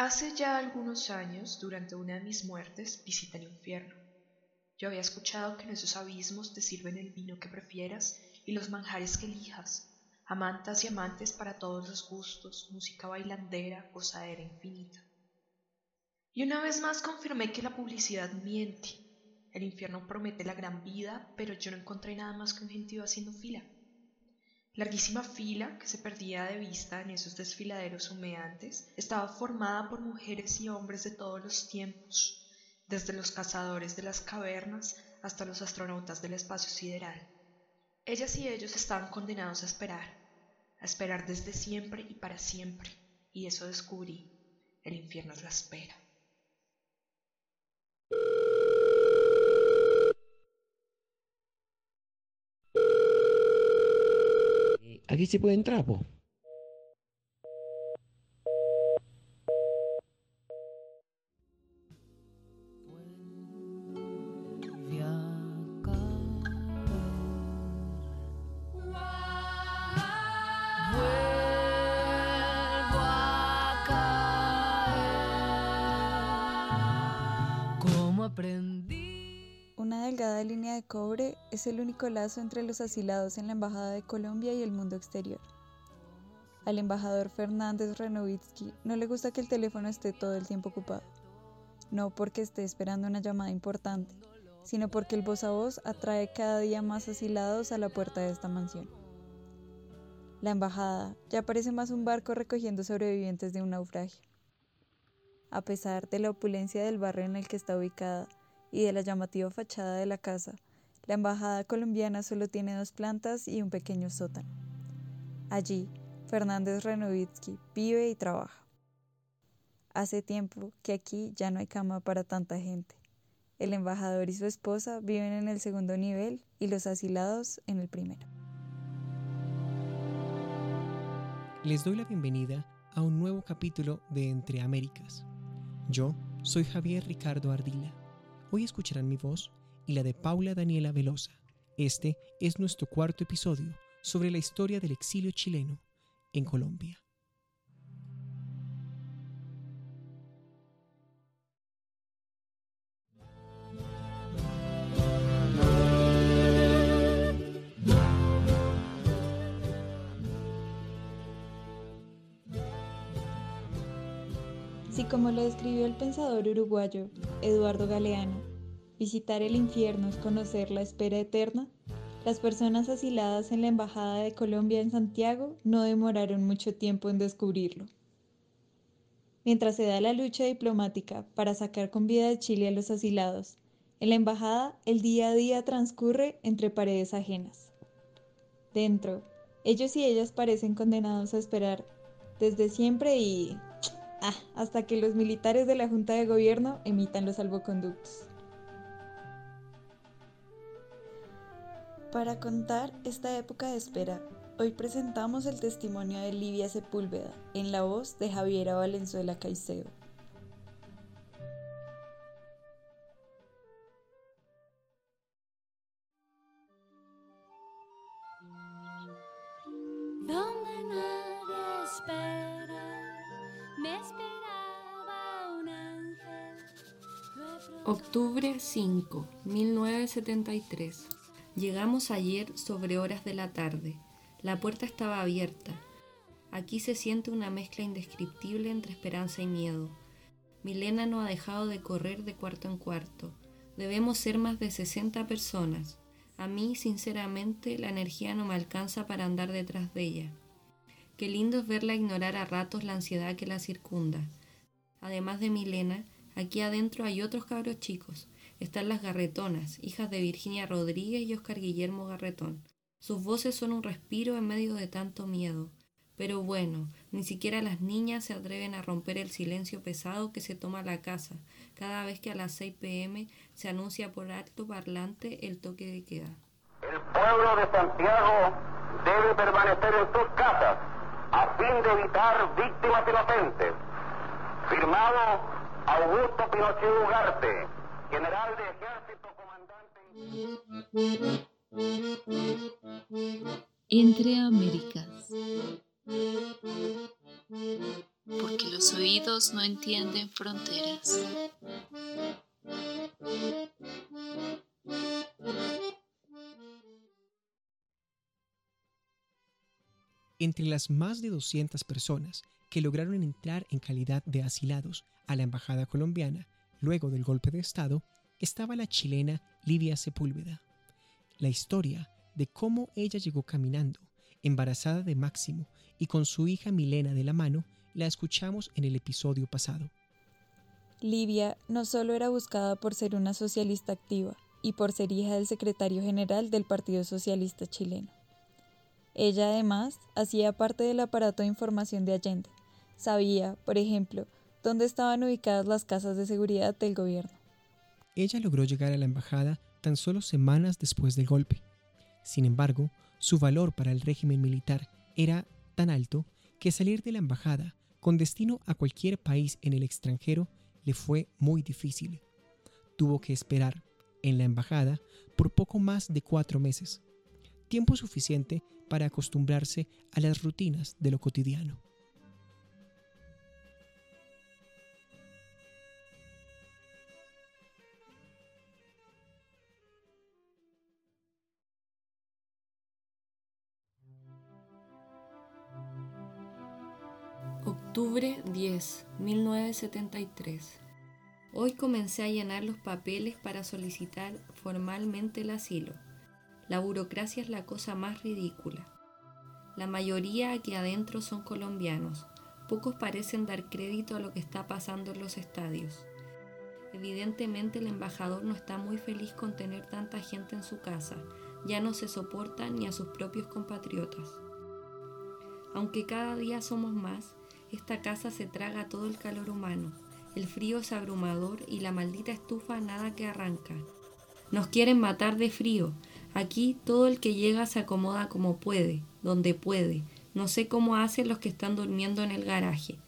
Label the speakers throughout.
Speaker 1: Hace ya algunos años, durante una de mis muertes, visité el infierno. Yo había escuchado que en esos abismos te sirven el vino que prefieras y los manjares que elijas, amantas y amantes para todos los gustos, música bailandera, gozadera infinita. Y una vez más confirmé que la publicidad miente. El infierno promete la gran vida, pero yo no encontré nada más que un gentío haciendo fila. Larguísima fila que se perdía de vista en esos desfiladeros humeantes estaba formada por mujeres y hombres de todos los tiempos, desde los cazadores de las cavernas hasta los astronautas del espacio sideral. Ellas y ellos estaban condenados a esperar, a esperar desde siempre y para siempre, y eso descubrí, el infierno es la espera.
Speaker 2: Aquí se puede entrar, po.
Speaker 3: Una delgada línea de cobre es el único lazo entre los asilados en la Embajada de Colombia y el mundo exterior. Al embajador Fernández Renovitsky no le gusta que el teléfono esté todo el tiempo ocupado. No porque esté esperando una llamada importante, sino porque el voz a voz atrae cada día más asilados a la puerta de esta mansión. La embajada ya parece más un barco recogiendo sobrevivientes de un naufragio. A pesar de la opulencia del barrio en el que está ubicada y de la llamativa fachada de la casa, la embajada colombiana solo tiene dos plantas y un pequeño sótano. Allí, Fernández Renovitsky vive y trabaja. Hace tiempo que aquí ya no hay cama para tanta gente. El embajador y su esposa viven en el segundo nivel y los asilados en el primero.
Speaker 4: Les doy la bienvenida a un nuevo capítulo de Entre Américas. Yo soy Javier Ricardo Ardila. Hoy escucharán mi voz y la de Paula Daniela Velosa. Este es nuestro cuarto episodio sobre la historia del exilio chileno en Colombia.
Speaker 3: Si como lo describió el pensador uruguayo Eduardo Galeano, visitar el infierno es conocer la espera eterna, las personas asiladas en la Embajada de Colombia en Santiago no demoraron mucho tiempo en descubrirlo. Mientras se da la lucha diplomática para sacar con vida de Chile a los asilados, en la embajada el día a día transcurre entre paredes ajenas. Dentro, ellos y ellas parecen condenados a esperar desde siempre y Ah, hasta que los militares de la Junta de Gobierno emitan los salvoconductos. Para contar esta época de espera, hoy presentamos el testimonio de Livia Sepúlveda en la voz de Javiera Valenzuela Caicedo.
Speaker 5: 5, 1973. Llegamos ayer sobre horas de la tarde. La puerta estaba abierta. Aquí se siente una mezcla indescriptible entre esperanza y miedo. Milena no ha dejado de correr de cuarto en cuarto. Debemos ser más de 60 personas. A mí, sinceramente, la energía no me alcanza para andar detrás de ella. Qué lindo es verla ignorar a ratos la ansiedad que la circunda. Además de Milena, Aquí adentro hay otros cabros chicos. Están las garretonas, hijas de Virginia Rodríguez y Oscar Guillermo Garretón. Sus voces son un respiro en medio de tanto miedo. Pero bueno, ni siquiera las niñas se atreven a romper el silencio pesado que se toma la casa cada vez que a las 6 pm se anuncia por alto parlante el toque de queda.
Speaker 6: El pueblo de Santiago debe permanecer en sus casas a fin de evitar víctimas inocentes. Firmado Augusto Pinochet Ugarte, general de ejército,
Speaker 7: comandante. Entre Américas. porque los oídos no entienden fronteras.
Speaker 4: Entre las más de 200 personas que lograron entrar en calidad de asilados a la Embajada colombiana luego del golpe de Estado, estaba la chilena Livia Sepúlveda. La historia de cómo ella llegó caminando, embarazada de Máximo y con su hija Milena de la mano, la escuchamos en el episodio pasado.
Speaker 3: Livia no solo era buscada por ser una socialista activa y por ser hija del secretario general del Partido Socialista chileno. Ella además hacía parte del aparato de información de Allende. Sabía, por ejemplo, dónde estaban ubicadas las casas de seguridad del gobierno.
Speaker 4: Ella logró llegar a la embajada tan solo semanas después del golpe. Sin embargo, su valor para el régimen militar era tan alto que salir de la embajada con destino a cualquier país en el extranjero le fue muy difícil. Tuvo que esperar en la embajada por poco más de cuatro meses, tiempo suficiente para acostumbrarse a las rutinas de lo cotidiano.
Speaker 5: Octubre 10, 1973. Hoy comencé a llenar los papeles para solicitar formalmente el asilo. La burocracia es la cosa más ridícula. La mayoría aquí adentro son colombianos. Pocos parecen dar crédito a lo que está pasando en los estadios. Evidentemente el embajador no está muy feliz con tener tanta gente en su casa. Ya no se soporta ni a sus propios compatriotas. Aunque cada día somos más, esta casa se traga todo el calor humano. El frío es abrumador y la maldita estufa nada que arranca. Nos quieren matar de frío, Aquí todo el que llega se acomoda como puede, donde puede. No sé cómo hacen los que están durmiendo en el garaje.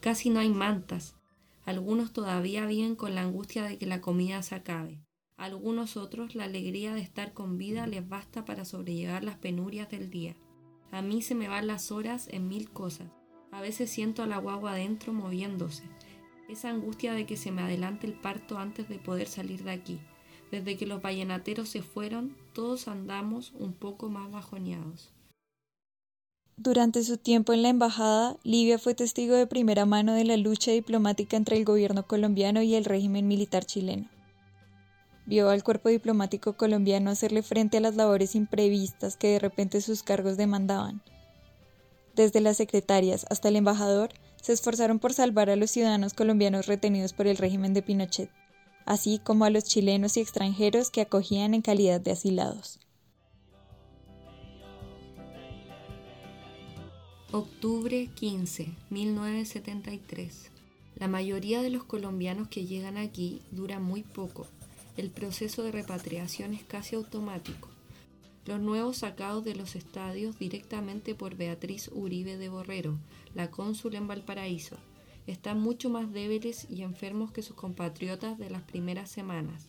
Speaker 5: Casi no hay mantas. Algunos todavía viven con la angustia de que la comida se acabe. algunos otros la alegría de estar con vida les basta para sobrellevar las penurias del día. A mí se me van las horas en mil cosas. A veces siento a la guagua adentro moviéndose. Esa angustia de que se me adelante el parto antes de poder salir de aquí. Desde que los vallenateros se fueron, todos andamos un poco más bajoneados.
Speaker 3: Durante su tiempo en la embajada, Livia fue testigo de primera mano de la lucha diplomática entre el gobierno colombiano y el régimen militar chileno. Vio al cuerpo diplomático colombiano hacerle frente a las labores imprevistas que de repente sus cargos demandaban. Desde las secretarias hasta el embajador se esforzaron por salvar a los ciudadanos colombianos retenidos por el régimen de Pinochet así como a los chilenos y extranjeros que acogían en calidad de asilados.
Speaker 5: Octubre 15, 1973. La mayoría de los colombianos que llegan aquí dura muy poco. El proceso de repatriación es casi automático. Los nuevos sacados de los estadios directamente por Beatriz Uribe de Borrero, la cónsul en Valparaíso, están mucho más débiles y enfermos que sus compatriotas de las primeras semanas.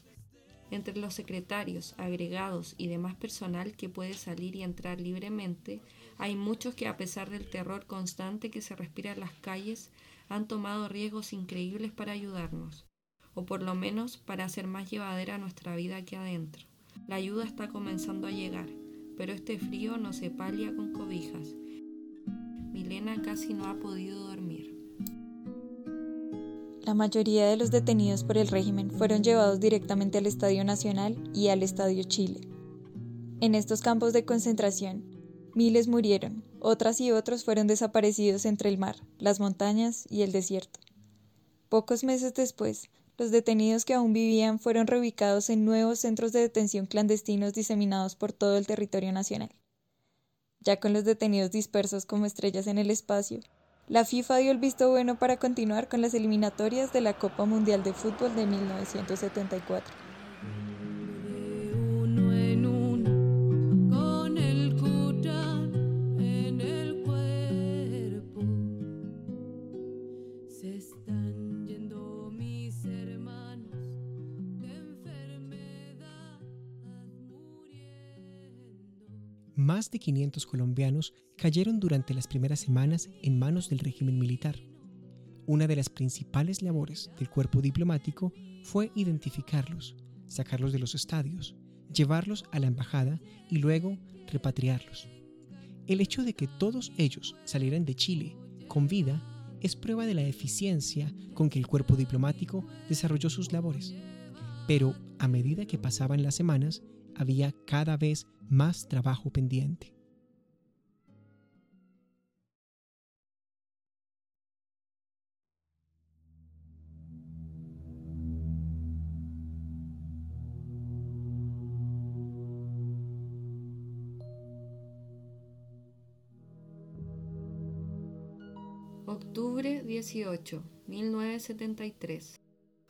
Speaker 5: Entre los secretarios, agregados y demás personal que puede salir y entrar libremente, hay muchos que a pesar del terror constante que se respira en las calles, han tomado riesgos increíbles para ayudarnos, o por lo menos para hacer más llevadera nuestra vida aquí adentro. La ayuda está comenzando a llegar, pero este frío no se palia con cobijas. Milena casi no ha podido dormir.
Speaker 3: La mayoría de los detenidos por el régimen fueron llevados directamente al Estadio Nacional y al Estadio Chile. En estos campos de concentración, miles murieron, otras y otros fueron desaparecidos entre el mar, las montañas y el desierto. Pocos meses después, los detenidos que aún vivían fueron reubicados en nuevos centros de detención clandestinos diseminados por todo el territorio nacional. Ya con los detenidos dispersos como estrellas en el espacio, la FIFA dio el visto bueno para continuar con las eliminatorias de la Copa Mundial de Fútbol de 1974.
Speaker 4: Más de 500 colombianos cayeron durante las primeras semanas en manos del régimen militar. Una de las principales labores del cuerpo diplomático fue identificarlos, sacarlos de los estadios, llevarlos a la embajada y luego repatriarlos. El hecho de que todos ellos salieran de Chile con vida es prueba de la eficiencia con que el cuerpo diplomático desarrolló sus labores. Pero a medida que pasaban las semanas, había cada vez más trabajo pendiente.
Speaker 5: Octubre 18, 1973.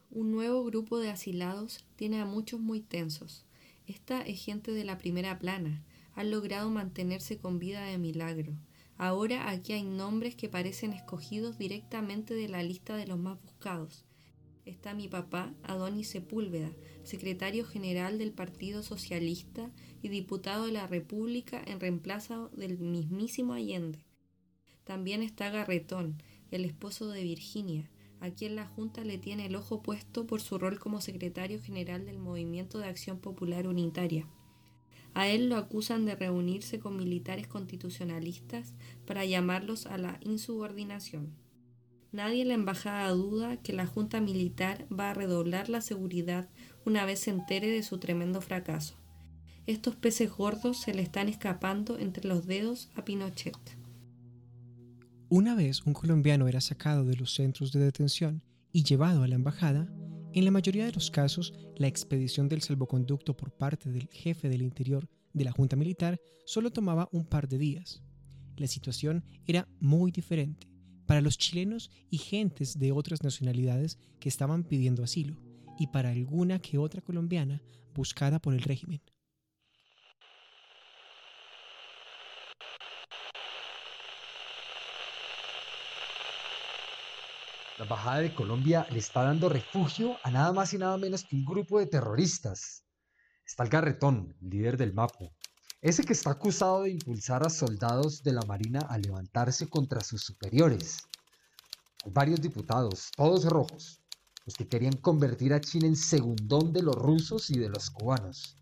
Speaker 5: Un nuevo grupo de asilados tiene a muchos muy tensos. Esta es gente de la primera plana. Han logrado mantenerse con vida de milagro. Ahora aquí hay nombres que parecen escogidos directamente de la lista de los más buscados. Está mi papá, Adonis Sepúlveda, secretario general del Partido Socialista y diputado de la República en reemplazo del mismísimo Allende. También está Garretón, el esposo de Virginia, a quien la Junta le tiene el ojo puesto por su rol como secretario general del Movimiento de Acción Popular Unitaria. A él lo acusan de reunirse con militares constitucionalistas para llamarlos a la insubordinación. Nadie en la embajada duda que la Junta Militar va a redoblar la seguridad una vez se entere de su tremendo fracaso. Estos peces gordos se le están escapando entre los dedos a Pinochet.
Speaker 4: Una vez un colombiano era sacado de los centros de detención y llevado a la embajada, en la mayoría de los casos la expedición del salvoconducto por parte del jefe del interior de la Junta Militar solo tomaba un par de días. La situación era muy diferente para los chilenos y gentes de otras nacionalidades que estaban pidiendo asilo, y para alguna que otra colombiana buscada por el régimen.
Speaker 8: Embajada de Colombia le está dando refugio a nada más y nada menos que un grupo de terroristas. Está el Garretón, líder del Mapo, ese que está acusado de impulsar a soldados de la Marina a levantarse contra sus superiores. Hay varios diputados, todos rojos, los que querían convertir a China en segundón de los rusos y de los cubanos.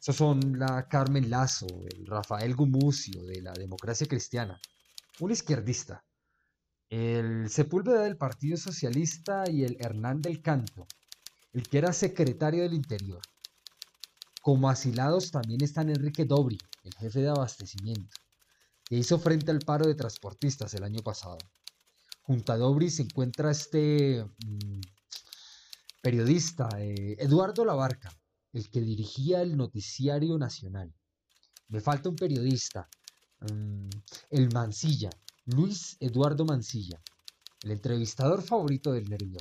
Speaker 8: Esos son la Carmen Lazo, el Rafael Gumucio de la democracia cristiana, un izquierdista el Sepúlveda del Partido Socialista y el Hernán del Canto, el que era secretario del Interior. Como asilados también están Enrique Dobri, el jefe de abastecimiento, que hizo frente al paro de transportistas el año pasado. Junto a Dobri se encuentra este mm, periodista, eh, Eduardo Labarca, el que dirigía el Noticiario Nacional. Me falta un periodista, mm, el Mancilla, Luis Eduardo Mancilla, el entrevistador favorito del nervio.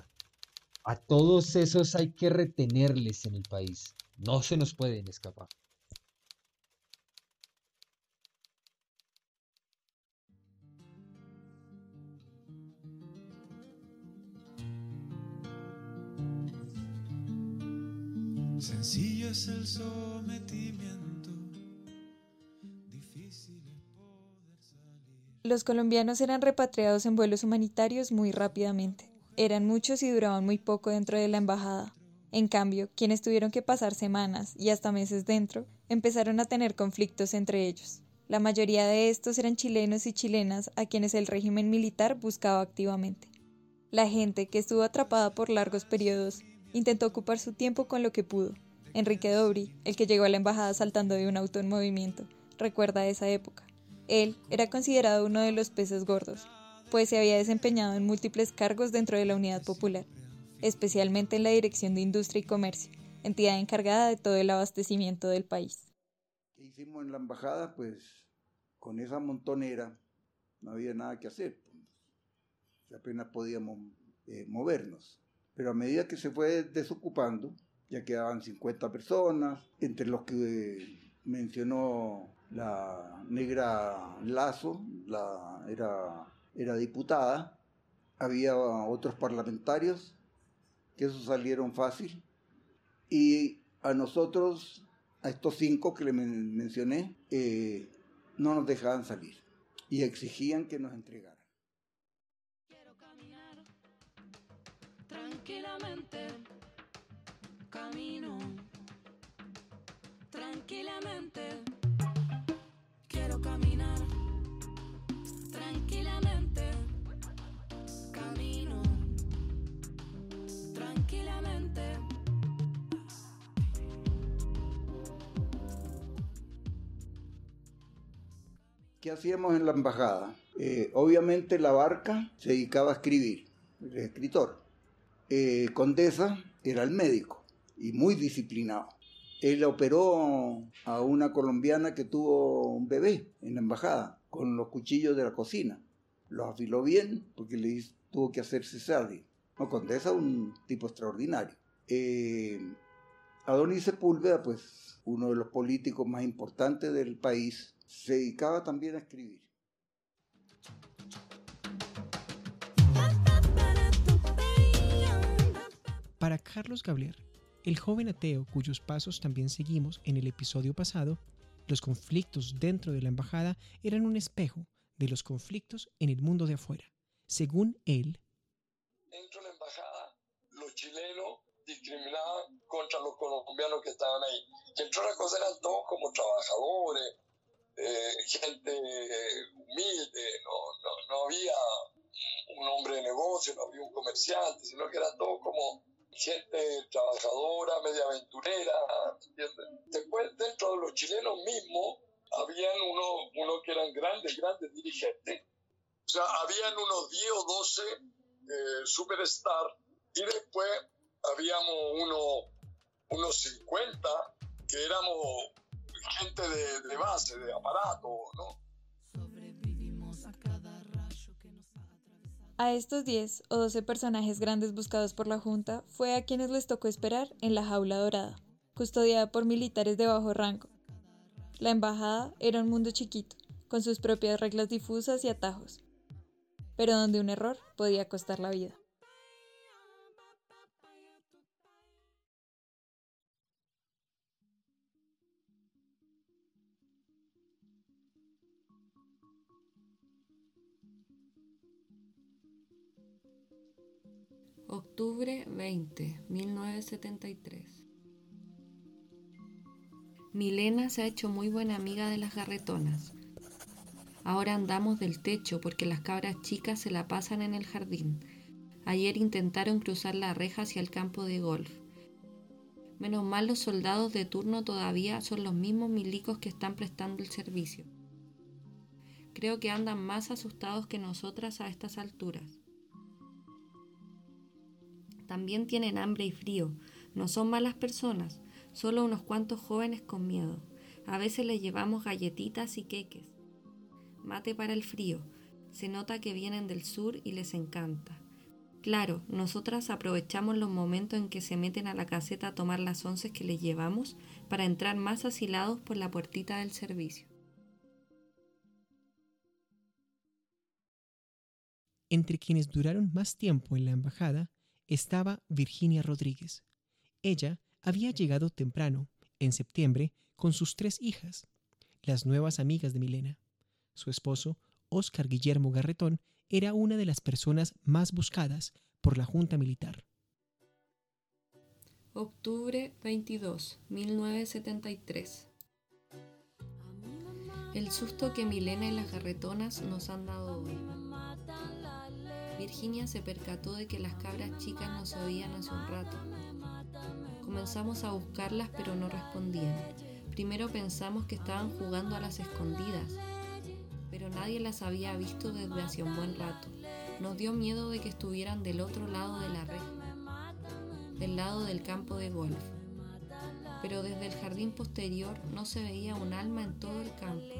Speaker 8: A todos esos hay que retenerles en el país. No se nos pueden escapar.
Speaker 3: Los colombianos eran repatriados en vuelos humanitarios muy rápidamente. Eran muchos y duraban muy poco dentro de la embajada. En cambio, quienes tuvieron que pasar semanas y hasta meses dentro, empezaron a tener conflictos entre ellos. La mayoría de estos eran chilenos y chilenas a quienes el régimen militar buscaba activamente. La gente, que estuvo atrapada por largos periodos, intentó ocupar su tiempo con lo que pudo. Enrique Dobri, el que llegó a la embajada saltando de un auto en movimiento, recuerda esa época. Él era considerado uno de los peces gordos, pues se había desempeñado en múltiples cargos dentro de la Unidad Popular, especialmente en la Dirección de Industria y Comercio, entidad encargada de todo el abastecimiento del país.
Speaker 9: ¿Qué hicimos en la embajada? Pues con esa montonera no había nada que hacer, pues, apenas podíamos eh, movernos. Pero a medida que se fue desocupando, ya quedaban 50 personas, entre los que mencionó la negra Lazo, la, era, era diputada, había otros parlamentarios, que eso salieron fácil, y a nosotros, a estos cinco que le mencioné, eh, no nos dejaban salir y exigían que nos entregaran.
Speaker 10: Tranquilamente camino. Tranquilamente quiero caminar. Tranquilamente camino. Tranquilamente.
Speaker 9: ¿Qué hacíamos en la embajada? Eh, obviamente la barca se dedicaba a escribir, el escritor. Eh, Condesa era el médico y muy disciplinado. Él operó a una colombiana que tuvo un bebé en la embajada con los cuchillos de la cocina. Los afiló bien porque le tuvo que hacer cesárea. No, Condesa un tipo extraordinario. Eh, Adonis Sepúlveda, pues uno de los políticos más importantes del país, se dedicaba también a escribir.
Speaker 4: Para Carlos Gabriel, el joven ateo cuyos pasos también seguimos en el episodio pasado, los conflictos dentro de la embajada eran un espejo de los conflictos en el mundo de afuera. Según él,
Speaker 11: dentro de la embajada, los chilenos discriminaban contra los colombianos que estaban ahí. Que entre otras cosas eran todos como trabajadores, eh, gente humilde, no, no, no había un hombre de negocio, no había un comerciante, sino que eran todos como gente trabajadora, media aventurera. Después, dentro de los chilenos mismos, habían unos uno que eran grandes, grandes dirigentes. O sea, habían unos 10 o 12 eh, superstars y después habíamos uno, unos 50 que éramos gente de, de base, de aparato, ¿no?
Speaker 3: A estos 10 o 12 personajes grandes buscados por la Junta fue a quienes les tocó esperar en la jaula dorada, custodiada por militares de bajo rango. La embajada era un mundo chiquito, con sus propias reglas difusas y atajos, pero donde un error podía costar la vida.
Speaker 5: Octubre 20, 1973. Milena se ha hecho muy buena amiga de las garretonas. Ahora andamos del techo porque las cabras chicas se la pasan en el jardín. Ayer intentaron cruzar la reja hacia el campo de golf. Menos mal los soldados de turno todavía son los mismos milicos que están prestando el servicio. Creo que andan más asustados que nosotras a estas alturas. También tienen hambre y frío. No son malas personas, solo unos cuantos jóvenes con miedo. A veces les llevamos galletitas y queques. Mate para el frío. Se nota que vienen del sur y les encanta. Claro, nosotras aprovechamos los momentos en que se meten a la caseta a tomar las once que les llevamos para entrar más asilados por la puertita del servicio.
Speaker 4: Entre quienes duraron más tiempo en la embajada estaba Virginia Rodríguez. Ella había llegado temprano, en septiembre, con sus tres hijas, las nuevas amigas de Milena. Su esposo, Óscar Guillermo Garretón, era una de las personas más buscadas por la Junta Militar.
Speaker 5: Octubre 22, 1973. El susto que Milena y las garretonas nos han dado hoy. Virginia se percató de que las cabras chicas no se oían hace un rato. Comenzamos a buscarlas pero no respondían. Primero pensamos que estaban jugando a las escondidas, pero nadie las había visto desde hace un buen rato. Nos dio miedo de que estuvieran del otro lado de la reja, del lado del campo de golf. Pero desde el jardín posterior no se veía un alma en todo el campo.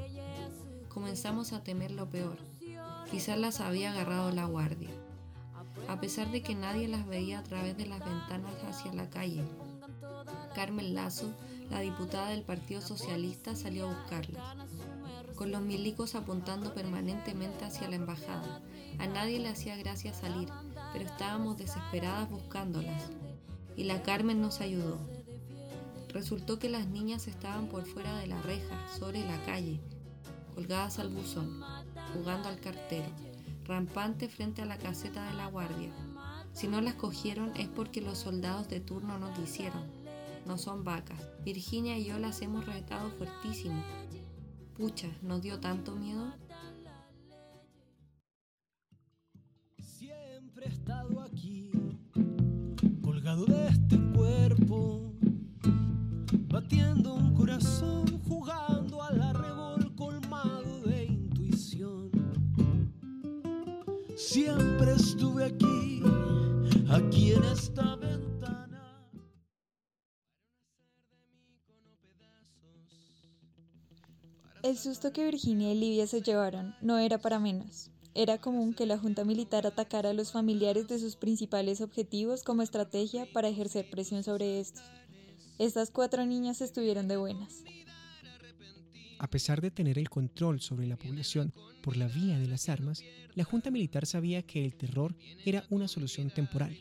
Speaker 5: Comenzamos a temer lo peor. Quizás las había agarrado la guardia, a pesar de que nadie las veía a través de las ventanas hacia la calle. Carmen Lazo, la diputada del Partido Socialista, salió a buscarlas, con los milicos apuntando permanentemente hacia la embajada. A nadie le hacía gracia salir, pero estábamos desesperadas buscándolas, y la Carmen nos ayudó. Resultó que las niñas estaban por fuera de la reja, sobre la calle, colgadas al buzón jugando al cartero, rampante frente a la caseta de la guardia. Si no las cogieron es porque los soldados de turno no quisieron. No son vacas. Virginia y yo las hemos retado fuertísimo. Pucha, nos dio tanto miedo.
Speaker 12: Siempre he estado
Speaker 3: El susto que Virginia y Livia se llevaron no era para menos. Era común que la Junta Militar atacara a los familiares de sus principales objetivos como estrategia para ejercer presión sobre estos. Estas cuatro niñas estuvieron de buenas.
Speaker 4: A pesar de tener el control sobre la población por la vía de las armas, la Junta Militar sabía que el terror era una solución temporal.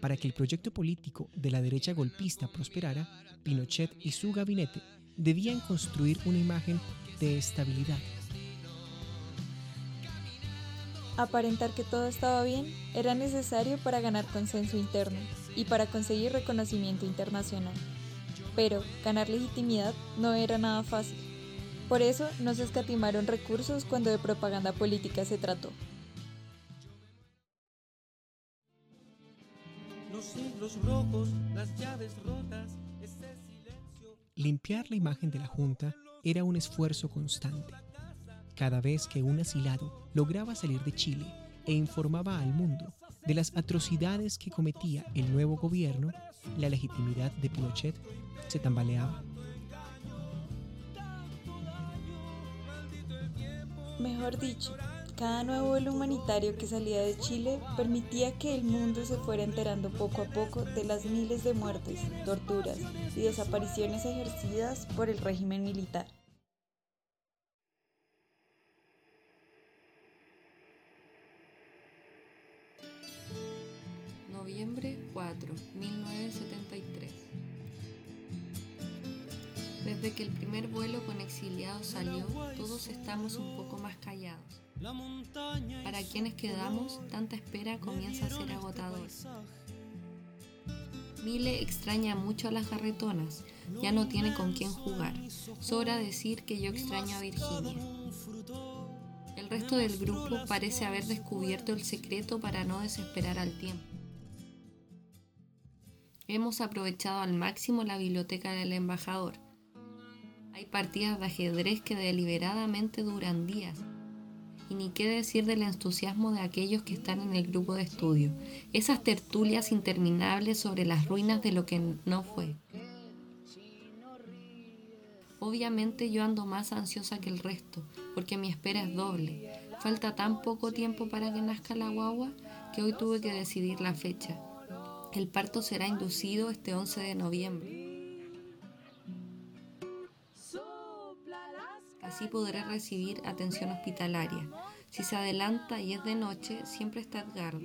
Speaker 4: Para que el proyecto político de la derecha golpista prosperara, Pinochet y su gabinete debían construir una imagen de estabilidad.
Speaker 3: Aparentar que todo estaba bien era necesario para ganar consenso interno y para conseguir reconocimiento internacional. Pero ganar legitimidad no era nada fácil. Por eso no se escatimaron recursos cuando de propaganda política se trató.
Speaker 12: Los siglos rojos, las llaves rotas.
Speaker 4: Limpiar la imagen de la Junta era un esfuerzo constante. Cada vez que un asilado lograba salir de Chile e informaba al mundo de las atrocidades que cometía el nuevo gobierno, la legitimidad de Pinochet se tambaleaba.
Speaker 3: Mejor dicho, cada nuevo vuelo humanitario que salía de Chile permitía que el mundo se fuera enterando poco a poco de las miles de muertes, torturas y desapariciones ejercidas por el régimen militar.
Speaker 5: Noviembre 4, 1973. Desde que el primer vuelo con exiliados salió, todos estamos un poco más callados. Para quienes quedamos, tanta espera comienza a ser agotador. Mile extraña mucho a las garretonas, ya no tiene con quién jugar. Sobra decir que yo extraño a Virginia. El resto del grupo parece haber descubierto el secreto para no desesperar al tiempo. Hemos aprovechado al máximo la biblioteca del embajador. Hay partidas de ajedrez que deliberadamente duran días. Y ni qué decir del entusiasmo de aquellos que están en el grupo de estudio. Esas tertulias interminables sobre las ruinas de lo que no fue. Obviamente yo ando más ansiosa que el resto, porque mi espera es doble. Falta tan poco tiempo para que nazca la guagua que hoy tuve que decidir la fecha. El parto será inducido este 11 de noviembre. Así podré recibir atención hospitalaria. Si se adelanta y es de noche, siempre está Edgardo.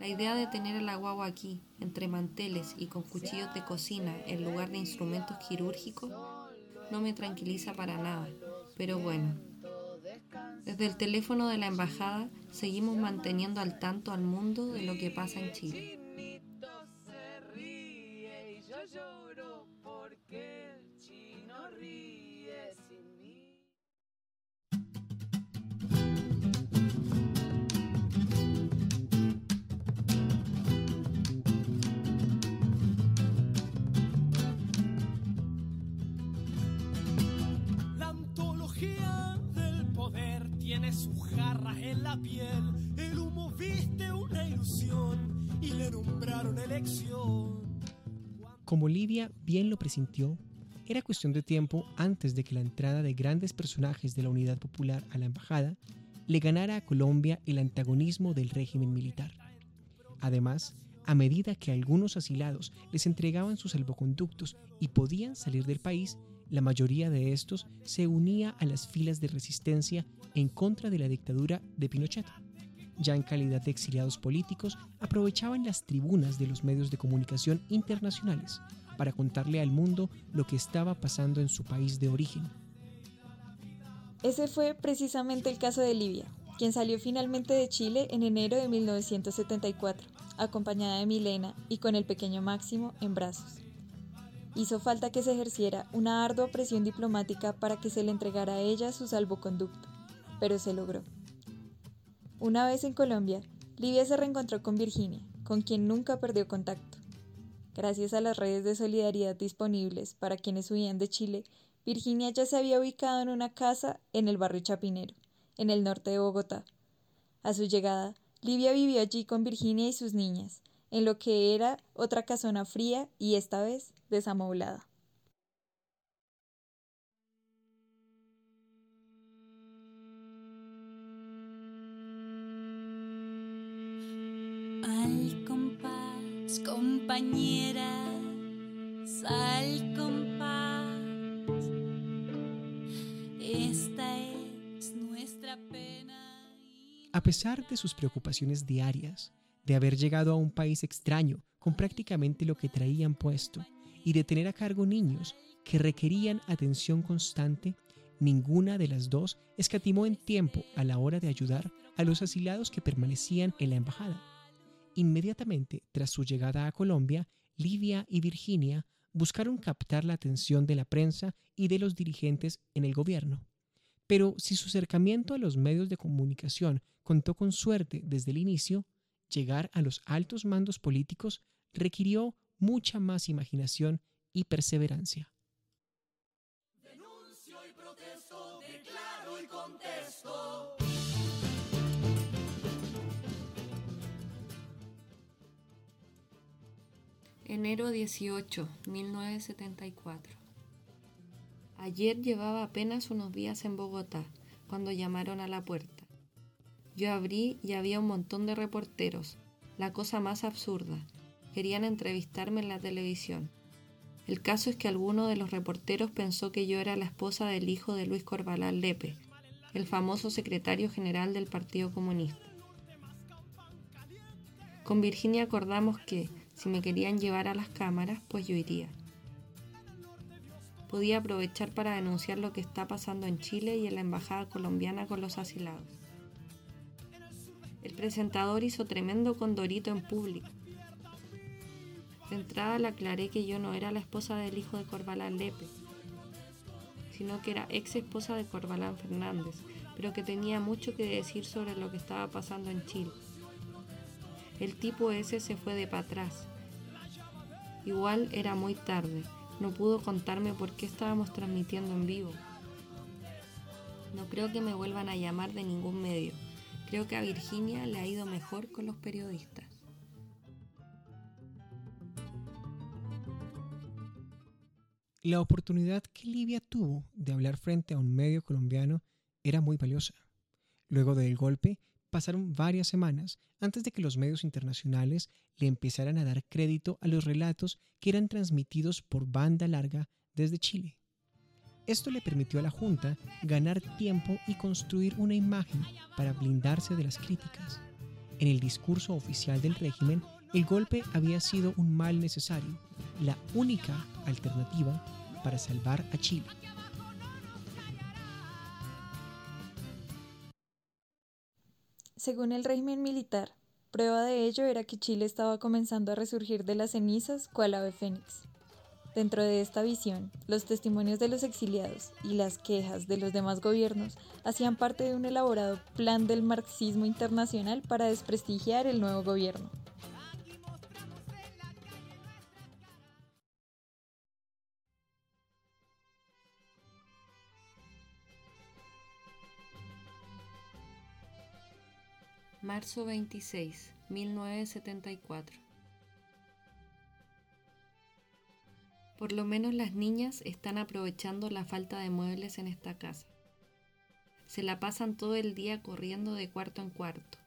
Speaker 5: La idea de tener a la guagua aquí, entre manteles y con cuchillos de cocina en lugar de instrumentos quirúrgicos, no me tranquiliza para nada. Pero bueno, desde el teléfono de la embajada seguimos manteniendo al tanto al mundo de lo que pasa en Chile.
Speaker 12: Tiene sus jarras en la piel. El humo viste una ilusión y le nombraron elección.
Speaker 4: Como Livia bien lo presintió, era cuestión de tiempo antes de que la entrada de grandes personajes de la Unidad Popular a la embajada le ganara a Colombia el antagonismo del régimen militar. Además, a medida que algunos asilados les entregaban sus salvoconductos y podían salir del país, la mayoría de estos se unía a las filas de resistencia en contra de la dictadura de Pinochet. Ya en calidad de exiliados políticos, aprovechaban las tribunas de los medios de comunicación internacionales para contarle al mundo lo que estaba pasando en su país de origen.
Speaker 3: Ese fue precisamente el caso de Livia. quien salió finalmente de Chile en enero de 1974, acompañada de Milena y con el pequeño Máximo en brazos. Hizo falta que se ejerciera una ardua presión diplomática para que se le entregara a ella su salvoconducto, pero se logró. Una vez en Colombia, Livia se reencontró con Virginia, con quien nunca perdió contacto. Gracias a las redes de solidaridad disponibles para quienes huían de Chile, Virginia ya se había ubicado en una casa en el barrio Chapinero, en el norte de Bogotá. A su llegada, Livia vivió allí con Virginia y sus niñas, en lo que era otra casona fría y esta vez desamoblada.
Speaker 10: Al compás, compañera, al compás. Esta es nuestra pena.
Speaker 4: A pesar de sus preocupaciones diarias, de haber llegado a un país extraño con prácticamente lo que traían puesto y de tener a cargo niños que requerían atención constante, ninguna de las dos escatimó en tiempo a la hora de ayudar a los asilados que permanecían en la embajada. Inmediatamente tras su llegada a Colombia, Livia y Virginia buscaron captar la atención de la prensa y de los dirigentes en el gobierno. Pero si su acercamiento a los medios de comunicación contó con suerte desde el inicio, llegar a los altos mandos políticos requirió mucha más imaginación y perseverancia.
Speaker 10: Denuncio y protesto, declaro y contesto.
Speaker 5: Enero 18, 1974. Ayer llevaba apenas unos días en Bogotá, cuando llamaron a la puerta. Yo abrí y había un montón de reporteros, la cosa más absurda. Querían entrevistarme en la televisión. El caso es que alguno de los reporteros pensó que yo era la esposa del hijo de Luis Corbalán Lepe, el famoso secretario general del Partido Comunista. Con Virginia acordamos que, si me querían llevar a las cámaras, pues yo iría. Podía aprovechar para denunciar lo que está pasando en Chile y en la embajada colombiana con los asilados. El presentador hizo tremendo condorito en público. De entrada le aclaré que yo no era la esposa del hijo de Corbalán Lepe, sino que era ex esposa de Corbalán Fernández, pero que tenía mucho que decir sobre lo que estaba pasando en Chile. El tipo ese se fue de para atrás. Igual era muy tarde, no pudo contarme por qué estábamos transmitiendo en vivo. No creo que me vuelvan a llamar de ningún medio. Creo que a Virginia le ha ido mejor con los periodistas.
Speaker 4: La oportunidad que Livia tuvo de hablar frente a un medio colombiano era muy valiosa. Luego del golpe, pasaron varias semanas antes de que los medios internacionales le empezaran a dar crédito a los relatos que eran transmitidos por banda larga desde Chile. Esto le permitió a la Junta ganar tiempo y construir una imagen para blindarse de las críticas. En el discurso oficial del régimen, el golpe había sido un mal necesario, la única alternativa para salvar a Chile.
Speaker 3: Según el régimen militar, prueba de ello era que Chile estaba comenzando a resurgir de las cenizas cual ave fénix. Dentro de esta visión, los testimonios de los exiliados y las quejas de los demás gobiernos hacían parte de un elaborado plan del marxismo internacional para desprestigiar el nuevo gobierno.
Speaker 5: Marzo 26, 1974. Por lo menos las niñas están aprovechando la falta de muebles en esta casa. Se la pasan todo el día corriendo de cuarto en cuarto.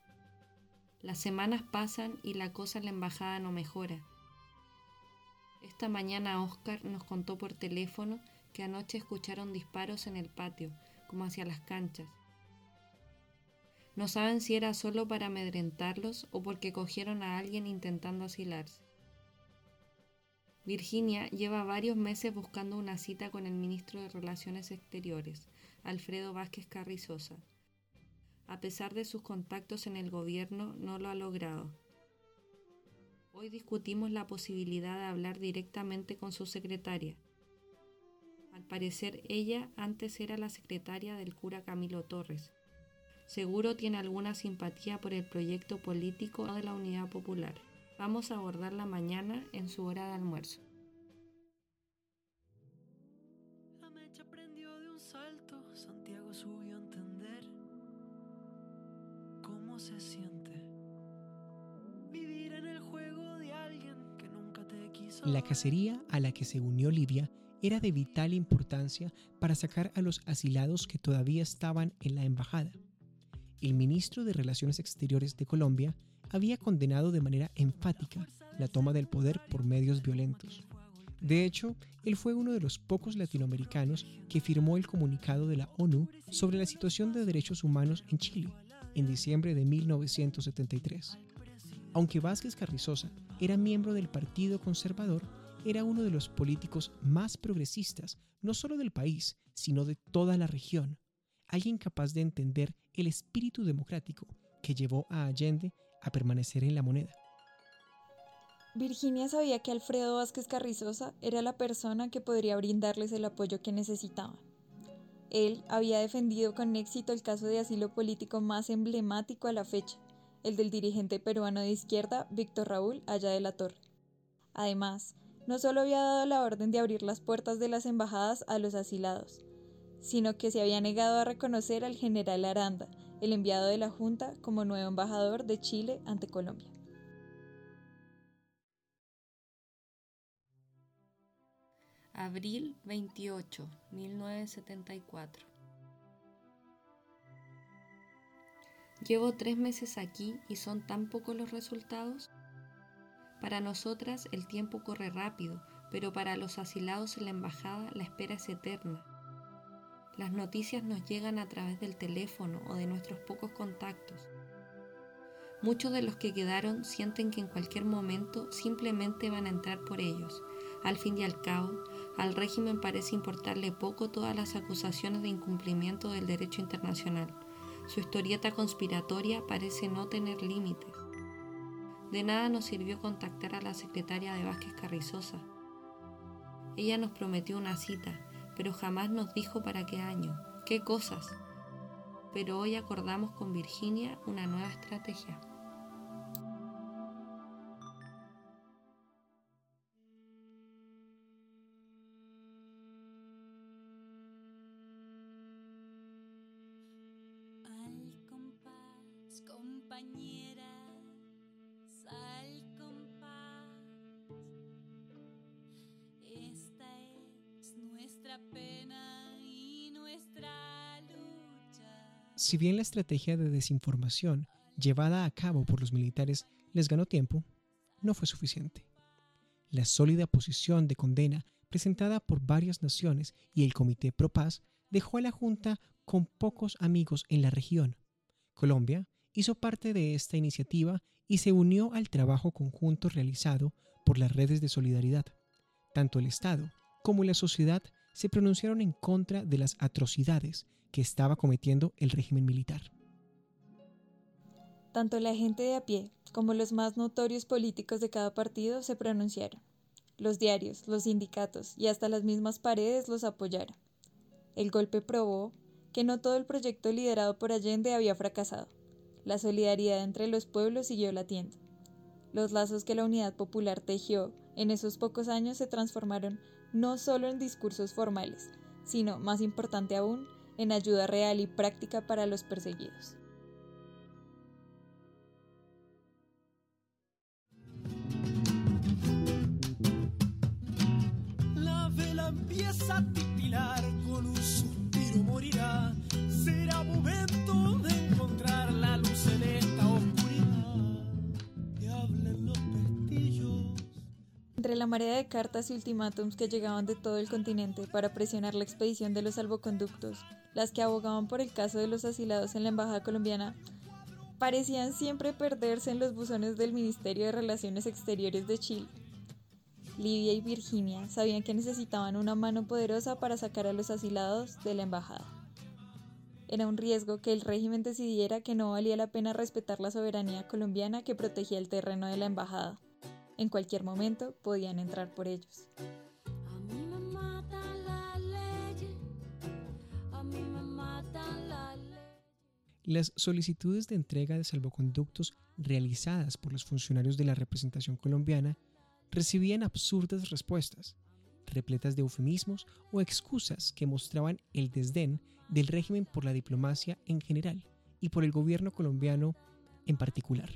Speaker 5: Las semanas pasan y la cosa en la embajada no mejora. Esta mañana Oscar nos contó por teléfono que anoche escucharon disparos en el patio, como hacia las canchas. No saben si era solo para amedrentarlos o porque cogieron a alguien intentando asilarse. Virginia lleva varios meses buscando una cita con el ministro de Relaciones Exteriores, Alfredo Vázquez Carrizosa. A pesar de sus contactos en el gobierno, no lo ha logrado. Hoy discutimos la posibilidad de hablar directamente con su secretaria. Al parecer ella antes era la secretaria del cura Camilo Torres. Seguro tiene alguna simpatía por el proyecto político de la Unidad Popular. Vamos a abordarla mañana en su hora de almuerzo.
Speaker 12: La mecha prendió de un salto, Santiago subió a entender cómo se siente vivir en el juego de alguien que nunca te quiso.
Speaker 4: La cacería a la que se unió Libia era de vital importancia para sacar a los asilados que todavía estaban en la embajada. El ministro de Relaciones Exteriores de Colombia había condenado de manera enfática la toma del poder por medios violentos. De hecho, él fue uno de los pocos latinoamericanos que firmó el comunicado de la ONU sobre la situación de derechos humanos en Chile en diciembre de 1973. Aunque Vázquez Carrizosa era miembro del Partido Conservador, era uno de los políticos más progresistas, no solo del país, sino de toda la región. Alguien capaz de entender el espíritu democrático que llevó a Allende a permanecer en la moneda.
Speaker 3: Virginia sabía que Alfredo Vázquez Carrizosa era la persona que podría brindarles el apoyo que necesitaban. Él había defendido con éxito el caso de asilo político más emblemático a la fecha, el del dirigente peruano de izquierda Víctor Raúl Allá de la Torre. Además, no solo había dado la orden de abrir las puertas de las embajadas a los asilados, sino que se había negado a reconocer al general Aranda, el enviado de la Junta, como nuevo embajador de Chile ante Colombia.
Speaker 5: Abril 28, 1974. Llevo tres meses aquí y son tan pocos los resultados. Para nosotras el tiempo corre rápido, pero para los asilados en la embajada la espera es eterna. Las noticias nos llegan a través del teléfono o de nuestros pocos contactos. Muchos de los que quedaron sienten que en cualquier momento simplemente van a entrar por ellos. Al fin y al cabo, al régimen parece importarle poco todas las acusaciones de incumplimiento del derecho internacional. Su historieta conspiratoria parece no tener límites. De nada nos sirvió contactar a la secretaria de Vázquez Carrizosa. Ella nos prometió una cita, pero jamás nos dijo para qué año, qué cosas. Pero hoy acordamos con Virginia una nueva estrategia.
Speaker 4: Si bien la estrategia de desinformación llevada a cabo por los militares les ganó tiempo, no fue suficiente. La sólida posición de condena presentada por varias naciones y el Comité Pro Paz dejó a la Junta con pocos amigos en la región. Colombia hizo parte de esta iniciativa y se unió al trabajo conjunto realizado por las redes de solidaridad. Tanto el Estado como la sociedad se pronunciaron en contra de las atrocidades que estaba cometiendo el régimen militar.
Speaker 3: Tanto la gente de a pie como los más notorios políticos de cada partido se pronunciaron. Los diarios, los sindicatos y hasta las mismas paredes los apoyaron. El golpe probó que no todo el proyecto liderado por Allende había fracasado. La solidaridad entre los pueblos siguió latiendo. Los lazos que la Unidad Popular tejió en esos pocos años se transformaron no solo en discursos formales, sino, más importante aún, en ayuda real y práctica para los perseguidos.
Speaker 12: La vela empieza a titilar, con un suspiro morirá. Será momento
Speaker 3: Entre la marea de cartas y ultimátums que llegaban de todo el continente para presionar la expedición de los salvoconductos, las que abogaban por el caso de los asilados en la embajada colombiana, parecían siempre perderse en los buzones del Ministerio de Relaciones Exteriores de Chile. Livia y Virginia sabían que necesitaban una mano poderosa para sacar a los asilados de la embajada. Era un riesgo que el régimen decidiera que no valía la pena respetar la soberanía colombiana que protegía el terreno de la embajada. En cualquier momento podían entrar por ellos.
Speaker 4: Las solicitudes de entrega de salvoconductos realizadas por los funcionarios de la representación colombiana recibían absurdas respuestas, repletas de eufemismos o excusas que mostraban el desdén del régimen por la diplomacia en general y por el gobierno colombiano en particular.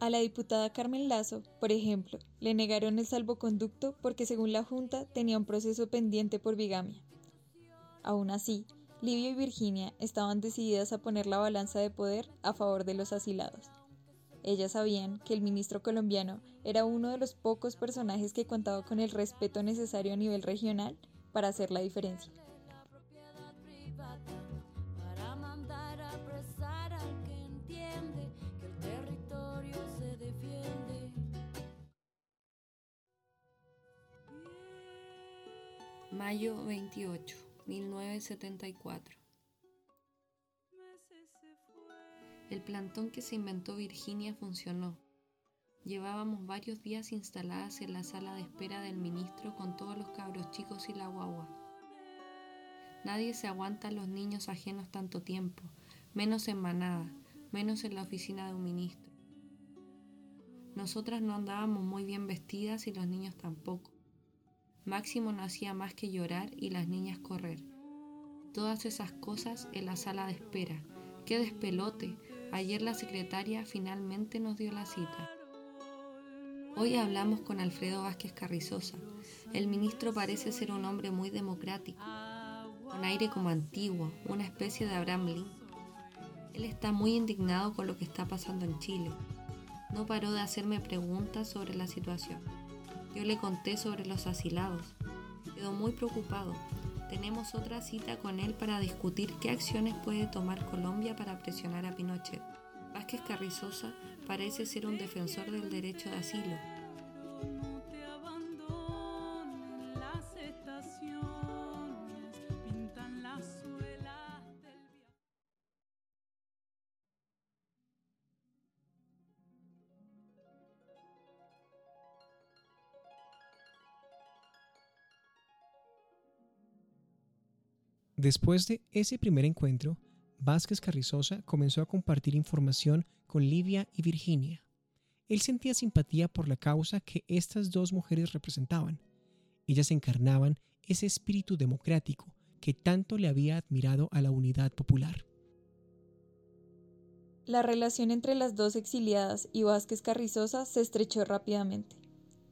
Speaker 3: A la diputada Carmen Lazo, por ejemplo, le negaron el salvoconducto porque según la Junta tenía un proceso pendiente por bigamia. Aún así, Livia y Virginia estaban decididas a poner la balanza de poder a favor de los asilados. Ellas sabían que el ministro colombiano era uno de los pocos personajes que contaba con el respeto necesario a nivel regional para hacer la diferencia.
Speaker 5: Mayo 28, 1974. El plantón que se inventó Virginia funcionó. Llevábamos varios días instaladas en la sala de espera del ministro con todos los cabros chicos y la guagua. Nadie se aguanta a los niños ajenos tanto tiempo, menos en manada, menos en la oficina de un ministro. Nosotras no andábamos muy bien vestidas y los niños tampoco. Máximo no hacía más que llorar y las niñas correr. Todas esas cosas en la sala de espera. ¡Qué despelote! Ayer la secretaria finalmente nos dio la cita. Hoy hablamos con Alfredo Vázquez Carrizosa. El ministro parece ser un hombre muy democrático, con aire como antiguo, una especie de Abraham Lincoln. Él está muy indignado con lo que está pasando en Chile. No paró de hacerme preguntas sobre la situación. Yo le conté sobre los asilados. Quedó muy preocupado. Tenemos otra cita con él para discutir qué acciones puede tomar Colombia para presionar a Pinochet. Vázquez Carrizosa parece ser un defensor del derecho de asilo.
Speaker 4: Después de ese primer encuentro, Vázquez Carrizosa comenzó a compartir información con Livia y Virginia. Él sentía simpatía por la causa que estas dos mujeres representaban. Ellas encarnaban ese espíritu democrático que tanto le había admirado a la unidad popular.
Speaker 3: La relación entre las dos exiliadas y Vázquez Carrizosa se estrechó rápidamente.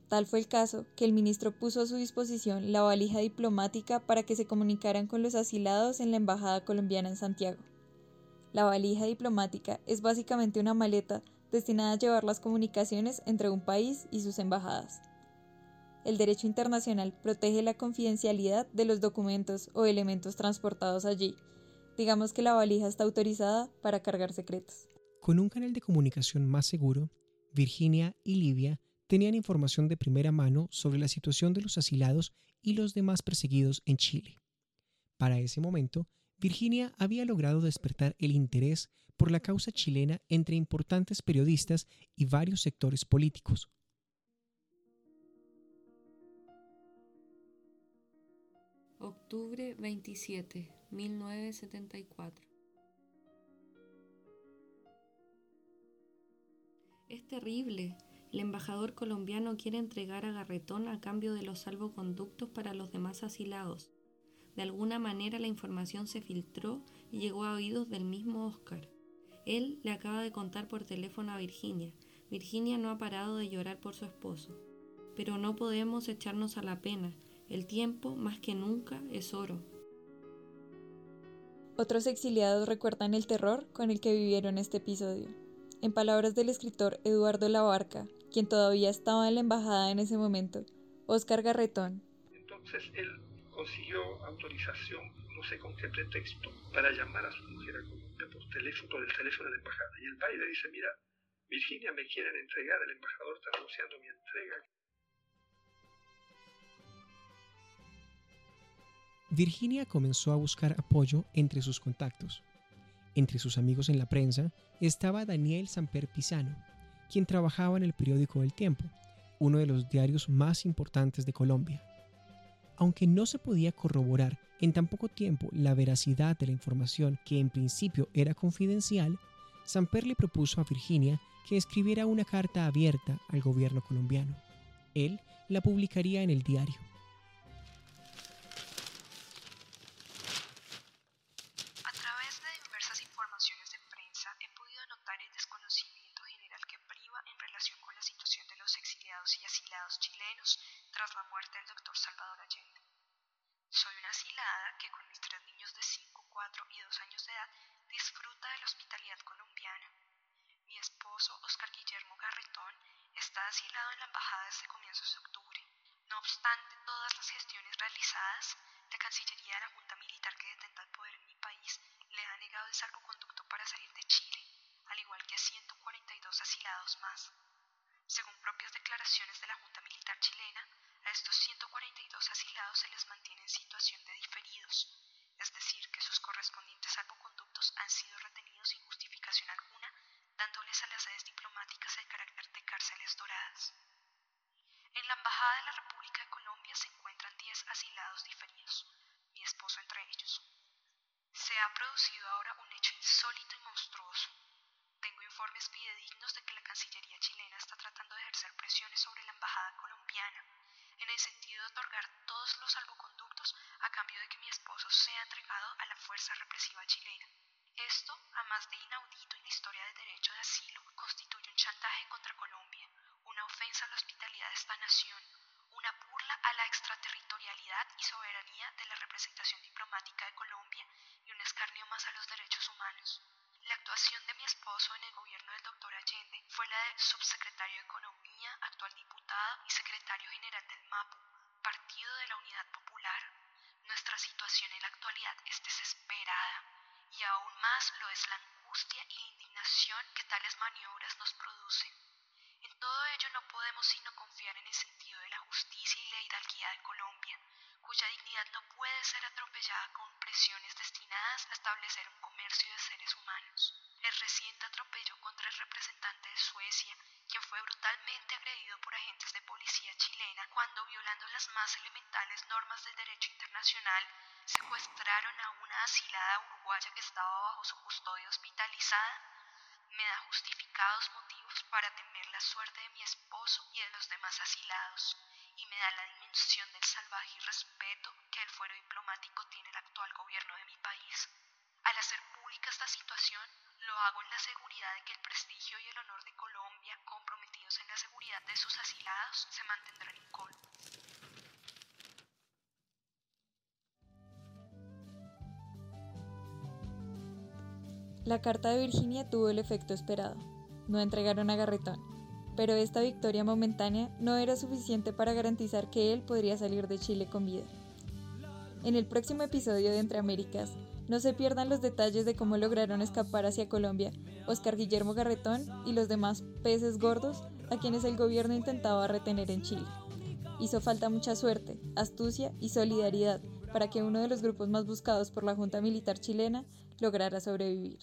Speaker 3: Tal fue el caso que el ministro puso a su disposición la valija diplomática para que se comunicaran con los asilados en la Embajada colombiana en Santiago. La valija diplomática es básicamente una maleta destinada a llevar las comunicaciones entre un país y sus embajadas. El derecho internacional protege la confidencialidad de los documentos o elementos transportados allí. Digamos que la valija está autorizada para cargar secretos.
Speaker 4: Con un canal de comunicación más seguro, Virginia y Livia tenían información de primera mano sobre la situación de los asilados y los demás perseguidos en Chile. Para ese momento, Virginia había logrado despertar el interés por la causa chilena entre importantes periodistas y varios sectores políticos.
Speaker 5: Octubre 27, 1974. Es terrible, el embajador colombiano quiere entregar a Garretón a cambio de los salvoconductos para los demás asilados. De alguna manera la información se filtró y llegó a oídos del mismo Oscar. Él le acaba de contar por teléfono a Virginia. Virginia no ha parado de llorar por su esposo. Pero no podemos echarnos a la pena. El tiempo, más que nunca, es oro.
Speaker 3: Otros exiliados recuerdan el terror con el que vivieron este episodio. En palabras del escritor Eduardo Labarca, quien todavía estaba en la embajada en ese momento, Oscar Garretón.
Speaker 13: Entonces él consiguió autorización, no sé con qué pretexto, para llamar a su mujer a Colombia por teléfono, por el teléfono de la embajada. Y el padre le dice, mira, Virginia me quieren entregar, el embajador está negociando mi entrega.
Speaker 4: Virginia comenzó a buscar apoyo entre sus contactos. Entre sus amigos en la prensa estaba Daniel Samper Pisano, quien trabajaba en el periódico El Tiempo, uno de los diarios más importantes de Colombia. Aunque no se podía corroborar en tan poco tiempo la veracidad de la información que en principio era confidencial, Samper le propuso a Virginia que escribiera una carta abierta al gobierno colombiano. Él la publicaría en el diario.
Speaker 1: Obstante todas las gestiones realizadas, la Cancillería de la Junta Militar que detenta el poder en mi país le ha negado el salvoconducto para salir de Chile, al igual que a 142 asilados más. Según propias declaraciones de la Junta Militar chilena, a estos 142 asilados se les mantiene en situación de diferidos, es decir, que sus correspondientes salvoconductos han sido retenidos sin justificación alguna, dándoles a las sedes diplomáticas el carácter de cárceles doradas. En la Embajada de la República de Se encuentran 10 asilados diferidos, mi esposo entre ellos. Se ha producido ahora un hecho insólito y monstruoso. Tengo informes fidedignos de que la Cancillería chilena está tratando de ejercer presiones sobre la Embajada colombiana, en el sentido de otorgar todos los salvoconductos a cambio de que mi esposo sea entregado a la fuerza represiva chilena. Esto, a más de inaudito en la historia del derecho de asilo, constituye un chantaje contra Colombia, una ofensa a la hospitalidad de esta nación, una burla a la extraterritorialidad y soberanía de la representación diplomática de Colombia y un escarnio más a los derechos humanos. La actuación de mi esposo en el gobierno del doctor Allende fue la del subsecretario de Economía, actual diputado y secretario general del MAPU, Partido de la Unidad Popular. Nuestra situación en la actualidad es desesperada y aún más lo es la angustia y la indignación que tales maniobras nos producen. No podemos sino confiar en el sentido de la justicia y la hidalguía de Colombia, cuya dignidad no puede ser atropellada con presiones destinadas a establecer un comercio de seres humanos. El reciente atropello contra el representante de Suecia, quien fue brutalmente agredido por agentes de policía chilena cuando, violando las más elementales normas del derecho internacional, secuestraron a una asilada uruguaya que estaba bajo su custodia hospitalizada, me da justificados motivos para temer la suerte de mi esposo y de los demás asilados, y me da la dimensión del salvaje irrespeto que el fuero diplomático tiene el actual gobierno de mi país. Al hacer pública esta situación, lo hago en la seguridad de que el prestigio y el honor de Colombia, comprometidos en la seguridad de sus asilados, se mantendrán incólumes.
Speaker 3: La carta de Virginia tuvo el efecto esperado. No entregaron a Garretón, pero esta victoria momentánea no era suficiente para garantizar que él podría salir de Chile con vida. En el próximo episodio de Entre Américas, no se pierdan los detalles de cómo lograron escapar hacia Colombia Oscar Guillermo Garretón y los demás peces gordos a quienes el gobierno intentaba retener en Chile. Hizo falta mucha suerte, astucia y solidaridad para que uno de los grupos más buscados por la Junta Militar chilena lograra sobrevivir.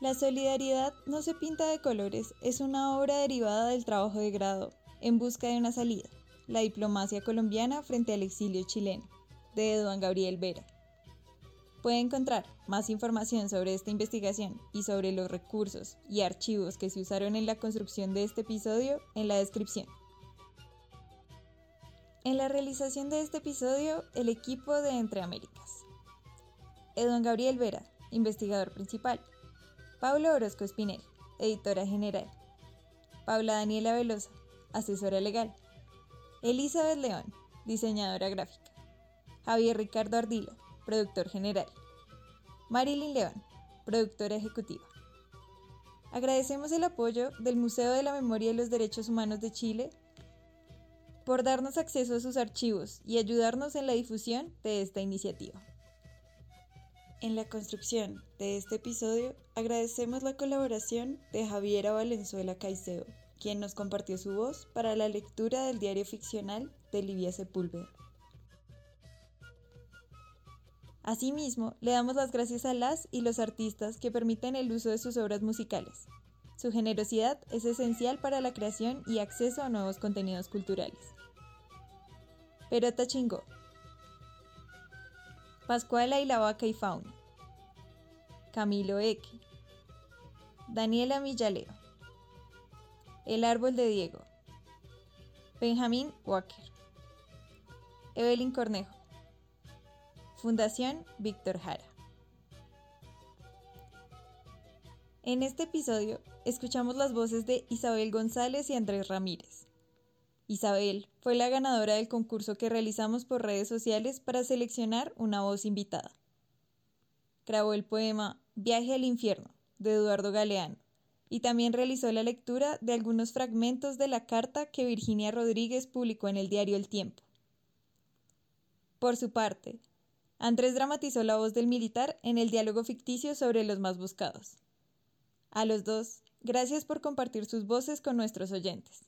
Speaker 3: La solidaridad no se pinta de colores, es una obra derivada del trabajo de grado, en busca de una salida, la diplomacia colombiana frente al exilio chileno, de Eduardo Gabriel Vera. Puede encontrar más información sobre esta investigación y sobre los recursos y archivos que se usaron en la construcción de este episodio en la descripción. En la realización de este episodio, el equipo de Entre Américas. Eduardo Gabriel Vera, investigador principal. Pablo Orozco Espinel, editora general. Paula Daniela Velosa, asesora legal. Elizabeth León, diseñadora gráfica. Javier Ricardo Ardila, productor general. Marilyn León, productora ejecutiva. Agradecemos el apoyo del Museo de la Memoria y los Derechos Humanos de Chile por darnos acceso a sus archivos y ayudarnos en la difusión de esta iniciativa. En la construcción de este episodio agradecemos la colaboración de Javiera Valenzuela Caicedo, quien nos compartió su voz para la lectura del diario ficcional de Livia Sepúlveda. Asimismo, le damos las gracias a las y los artistas que permiten el uso de sus obras musicales. Su generosidad es esencial para la creación y acceso a nuevos contenidos culturales. Perota Chingó Pascuala y la vaca y fauna. Camilo Eque. Daniela Millaleo. El árbol de Diego. Benjamín Walker. Evelyn Cornejo. Fundación Víctor Jara. En este episodio escuchamos las voces de Isabel González y Andrés Ramírez. Isabel fue la ganadora del concurso que realizamos por redes sociales para seleccionar una voz invitada. Grabó el poema Viaje al infierno de Eduardo Galeano y también realizó la lectura de algunos fragmentos de la carta que Virginia Rodríguez publicó en el diario El Tiempo. Por su parte, Andrés dramatizó la voz del militar en el diálogo ficticio sobre los más buscados. A los dos, gracias por compartir sus voces con nuestros oyentes.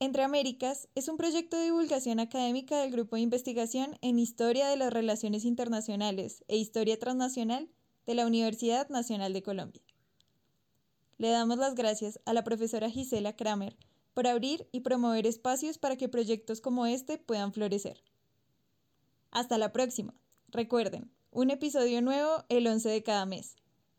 Speaker 3: Entre Américas es un proyecto de divulgación académica del Grupo de Investigación en Historia de las Relaciones Internacionales e Historia Transnacional de la Universidad Nacional de Colombia. Le damos las gracias a la profesora Gisela Kramer por abrir y promover espacios para que proyectos como este puedan florecer. Hasta la próxima. Recuerden, un episodio nuevo el 11 de cada mes.